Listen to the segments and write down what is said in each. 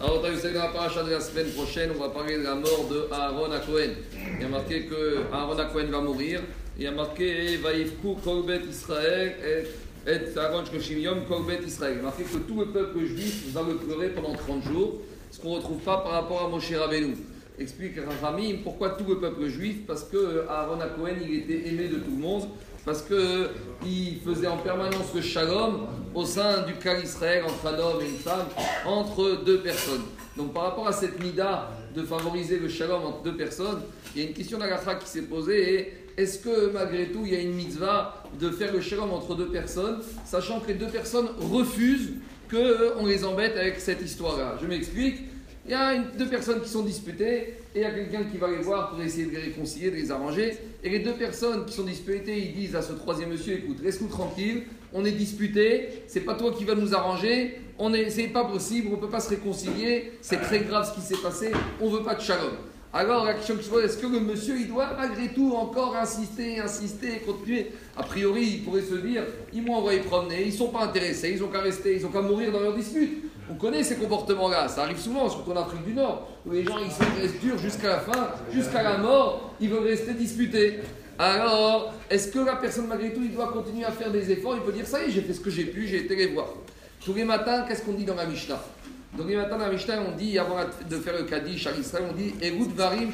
Alors, on dans la paracha de la semaine prochaine, on va parler de la mort de Aaron à Cohen. Il y a marqué que Aaron à Cohen va mourir. Il y a marqué Vaïfku Kolbet Israël et Aaron Shkoshim Kolbet Israël. Il y a marqué que tout le peuple juif va le pleurer pendant 30 jours, ce qu'on ne retrouve pas par rapport à Moshe Rabbeinu. Explique Rami pourquoi tout le peuple juif Parce que Aaron à Cohen, il était aimé de tout le monde parce qu'il faisait en permanence le shalom au sein du cas Israël entre un homme et une femme, entre deux personnes. Donc par rapport à cette mida de favoriser le shalom entre deux personnes, il y a une question d'Agafa qui s'est posée est-ce que malgré tout il y a une mitzvah de faire le shalom entre deux personnes, sachant que les deux personnes refusent qu'on les embête avec cette histoire-là? Je m'explique. Il y a deux personnes qui sont disputées et il y a quelqu'un qui va les voir pour essayer de les réconcilier, de les arranger. Et les deux personnes qui sont disputées, ils disent à ce troisième monsieur écoute, reste-nous tranquille, on est disputé, c'est pas toi qui vas nous arranger, on est, c'est pas possible, on peut pas se réconcilier, c'est très grave ce qui s'est passé, on veut pas de shalom. Alors la question qui se pose, est-ce que le monsieur, il doit malgré tout encore insister, insister, continuer? A priori, il pourrait se dire, ils m'ont envoyé promener, ils sont pas intéressés, ils ont qu'à rester, ils ont qu'à mourir dans leur dispute. On connaît ces comportements-là, ça arrive souvent, surtout en Afrique du Nord, où les gens ils restent durs jusqu'à la fin, jusqu'à la mort, ils veulent rester disputés. Alors, est-ce que la personne malgré tout, il doit continuer à faire des efforts? Il peut dire, ça y est, j'ai fait ce que j'ai pu, j'ai été les voir. Tous les matins, qu'est-ce qu'on dit dans la Mishnah? Donc les matins dans la Mishnah, on dit, avant de faire le Kaddish à Israël, on dit varim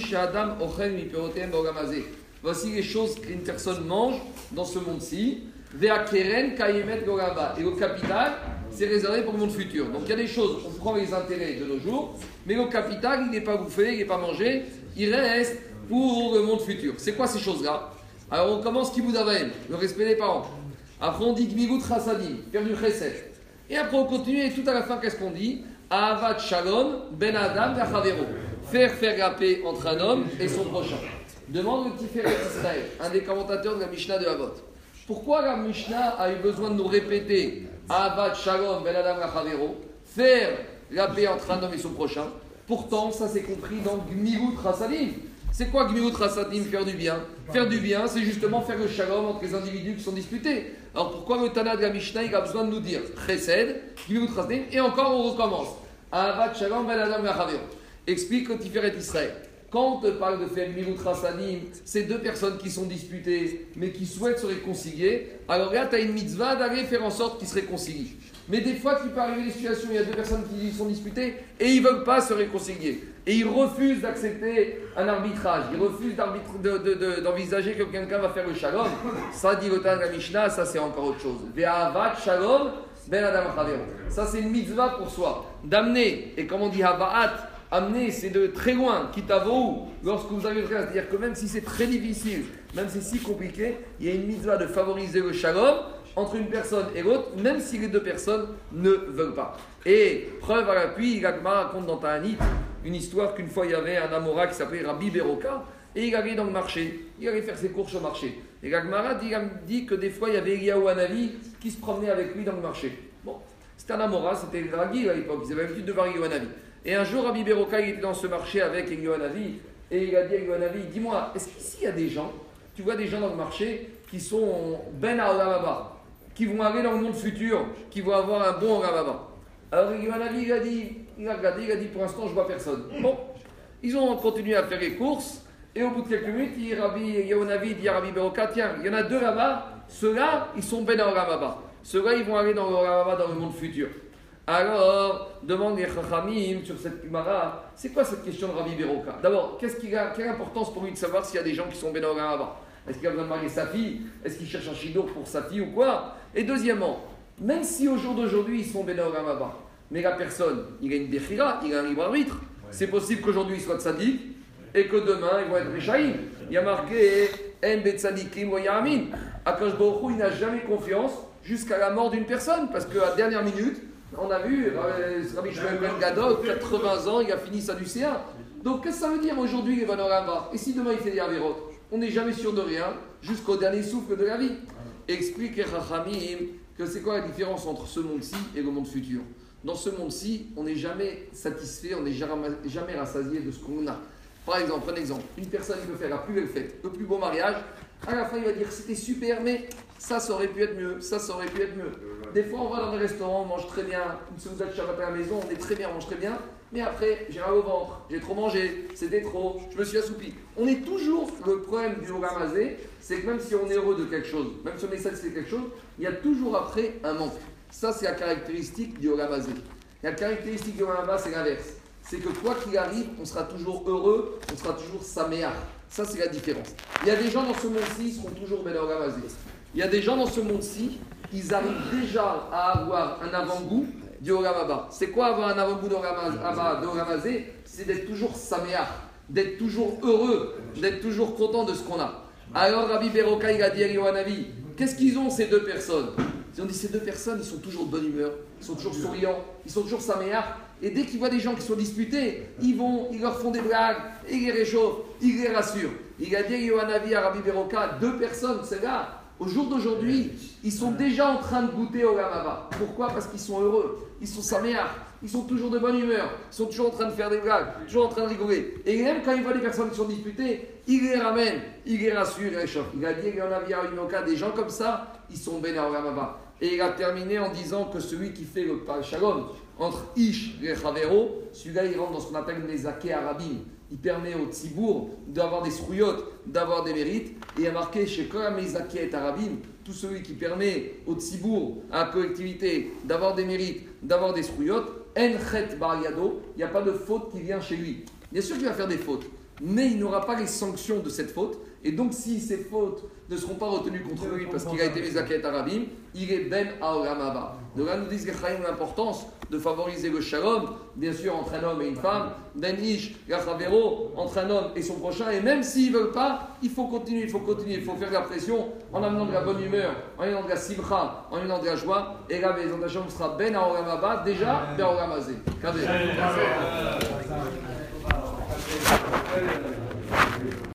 Voici les choses qu'une personne mange dans ce monde-ci. Et le capital, c'est réservé pour le monde futur. Donc il y a des choses, on prend les intérêts de nos jours, mais le capital, il n'est pas bouffé, il n'est pas mangé, il reste pour le monde futur. C'est quoi ces choses-là? Alors on commence Kibud le respect des parents. Après on dit Chassadim, faire du chesed. Et après on continue et tout à la fin, qu'est-ce qu'on dit? Avat Shalom, Ben Adam, Vachavero. Faire faire la paix entre un homme et son prochain. Demande le Tiferet Israël, un des commentateurs de la Mishnah de Havot. Pourquoi la Mishnah a eu besoin de nous répéter Avat Shalom, Ben Adam, Vachavero Faire la paix entre un homme et son prochain. Pourtant, ça c'est compris dans Gmilut Rasadim. C'est quoi Gmilut Rasadim Faire du bien? Faire du bien, c'est justement faire le shalom entre les individus qui sont disputés. Alors pourquoi le Tana de la Mishnah, il a besoin de nous dire Chesed, Gmilut Rasadim, et encore on recommence. Avat Shalom, Ben Adam, Explique le Tiferet Israël. Quand on te parle de faire Gmilut Rasadim, c'est deux personnes qui sont disputées, mais qui souhaitent se réconcilier. Alors là, tu as une mitzvah d'aller faire en sorte qu'ils se réconcilient. Mais des fois, tu peux arriver des situations où il y a deux personnes qui sont disputées et ils ne veulent pas se réconcilier. Et ils refusent d'accepter un arbitrage. Ils refusent d'envisager que quelqu'un va faire le shalom. Ça, dit le la Mishnah, ça c'est encore autre chose. Ve'avat shalom ben adam Ça c'est une mitzvah pour soi. D'amener, et comme on dit hava'at, amener c'est de très loin, quitte à vous, lorsque vous avez le C'est-à-dire que même si c'est très difficile, même si c'est si compliqué, il y a une mitzvah de favoriser le shalom entre une personne et l'autre, même si les deux personnes ne veulent pas. Et preuve à l'appui, Gagma raconte dans Ta'anit une histoire qu'une fois il y avait un Amora qui s'appelait Rabbi Beroka, et il allait dans le marché, il allait faire ses courses au marché. Et Gagmara dit, dit, que des fois il y avait Eliyahu Hanavi qui se promenait avec lui dans le marché. Bon, c'était un Amora, c'était Ragi à l'époque, ils avaient l'habitude de voir Eliyahu Hanavi. Et un jour, Rabbi Beroka était dans ce marché avec Eliyahu Hanavi, et il a dit à Eliyahu Hanavi, dis-moi, est-ce qu'ici il y a des gens, tu vois des gens dans le marché qui sont Ben Aolamaba qui vont aller dans le monde futur, qui vont avoir un bon Ravava. Alors Yohanavi, il a dit, il a regardé, il a dit pour l'instant je vois personne. Bon, ils ont continué à faire les courses, et au bout de quelques minutes, il Rabbi Yohanavi dit à Rabbi Beroka, tiens, il y en a deux là-bas, ceux-là, ils sont ben Ravava. Ceux-là, ils vont aller dans le dans le monde futur. Alors, demande les Chachamim sur cette Kumara, c'est quoi cette question de Rabbi Beroka? D'abord, qu'est-ce qu'il a, quelle importance pour lui de savoir s'il y a des gens qui sont ben dans Ravava Est-ce qu'il a besoin de marier sa fille? Est-ce qu'il cherche un chidour pour sa fille ou quoi? Et deuxièmement, même si au jour d'aujourd'hui ils sont Benoramaba, mais la personne, il a une Bechira, il a un libre arbitre, c'est possible qu'aujourd'hui il soit tzaddik et que demain il va être Rechaïm. Il y a marqué. Akash il n'a jamais confiance jusqu'à la mort d'une personne parce qu'à la dernière minute, on a vu Rabbi Ben Gadol, 80 ans, il a fini sa lycéen. Donc qu'est-ce que ça veut dire aujourd'hui les Et si demain il fait des Averot On n'est jamais sûr de rien jusqu'au dernier souffle de la vie explique Rachamim que c'est quoi la différence entre ce monde-ci et le monde futur? Dans ce monde-ci, on n'est jamais satisfait, on n'est jamais rassasié de ce qu'on a. Par exemple, un exemple, une personne qui veut faire la plus belle fête, le plus beau mariage, à la fin il va dire c'était super, mais ça, ça aurait pu être mieux, ça, ça aurait pu être mieux. des fois, on va dans des restaurants, on mange très bien, une seconde de à la maison, on est très bien, on mange très bien, mais après, j'ai mal au ventre, j'ai trop mangé, c'était trop, je me suis assoupi. On est toujours, le problème du Ramazé, c'est que même si on est heureux de quelque chose, même si on est satisfait de quelque chose, il y a toujours après un manque. Ça, c'est la caractéristique du Ramazé. La caractéristique du Ramazé, c'est l'inverse. C'est que quoi qu'il arrive, on sera toujours heureux, on sera toujours saméar. Ça, c'est la différence. Il y a des gens dans ce monde-ci, ils seront toujours Ben Ramazé. Il y a des gens dans ce monde-ci, ils arrivent déjà à avoir un avant-goût du Oramaba. C'est quoi avoir un avant-goût de Ramazé? C'est d'être toujours saméar, d'être toujours heureux, d'être toujours content de ce qu'on a. Alors Rabbi Beroka, il a dit qu'est-ce qu'ils ont ces deux personnes? Ils ont dit ces deux personnes, ils sont toujours de bonne humeur, ils sont toujours souriants, ils sont toujours saméar. Et dès qu'ils voient des gens qui sont disputés, ils vont, ils leur font des blagues, ils les réchauffent, ils les rassurent. Il a dit Yohanavi, à Rabbi Beroka, deux personnes, c'est là, au jour d'aujourd'hui, ils sont déjà en train de goûter au Ramava. Pourquoi? Parce qu'ils sont heureux, ils sont saméars, ils sont toujours de bonne humeur, ils sont toujours en train de faire des blagues, toujours en train de rigoler. Et même quand ils voient des personnes qui sont disputées, ils les ramènent, ils les rassurent, ils les réchauffent. Il a dit qu'il y en avait à des gens comme ça, ils sont bénis au Ramava. Et il a terminé en disant que celui qui fait le shalom entre Ish et Chavero, celui-là il rentre dans ce qu'on appelle les Aké Arabim il permet au Tzibour d'avoir des srouillottes, d'avoir des mérites. Et il a marqué chez Koramezaki et Arabim, tout celui qui permet au Tzibour, à la collectivité, d'avoir des mérites, d'avoir des srouillottes, Enchet Bariado, il n'y a pas de faute qui vient chez lui. Bien sûr qu'il va faire des fautes, mais il n'aura pas les sanctions de cette faute. Et donc, si ces fautes ne seront pas retenues contre lui parce qu'il a été Mezaket Arabim, il est Ben Aoramaba. Donc là, nous disent l'importance de favoriser le shalom, bien sûr, entre un homme et une femme, Ben Ish, entre un homme et son prochain. Et même s'ils ne veulent pas, il faut continuer, il faut continuer, il faut faire de la pression en amenant de la bonne humeur, en amenant de la simcha, en amenant de la joie. Et là, les sera Ben Aoramaba, déjà Ben Aoramazé.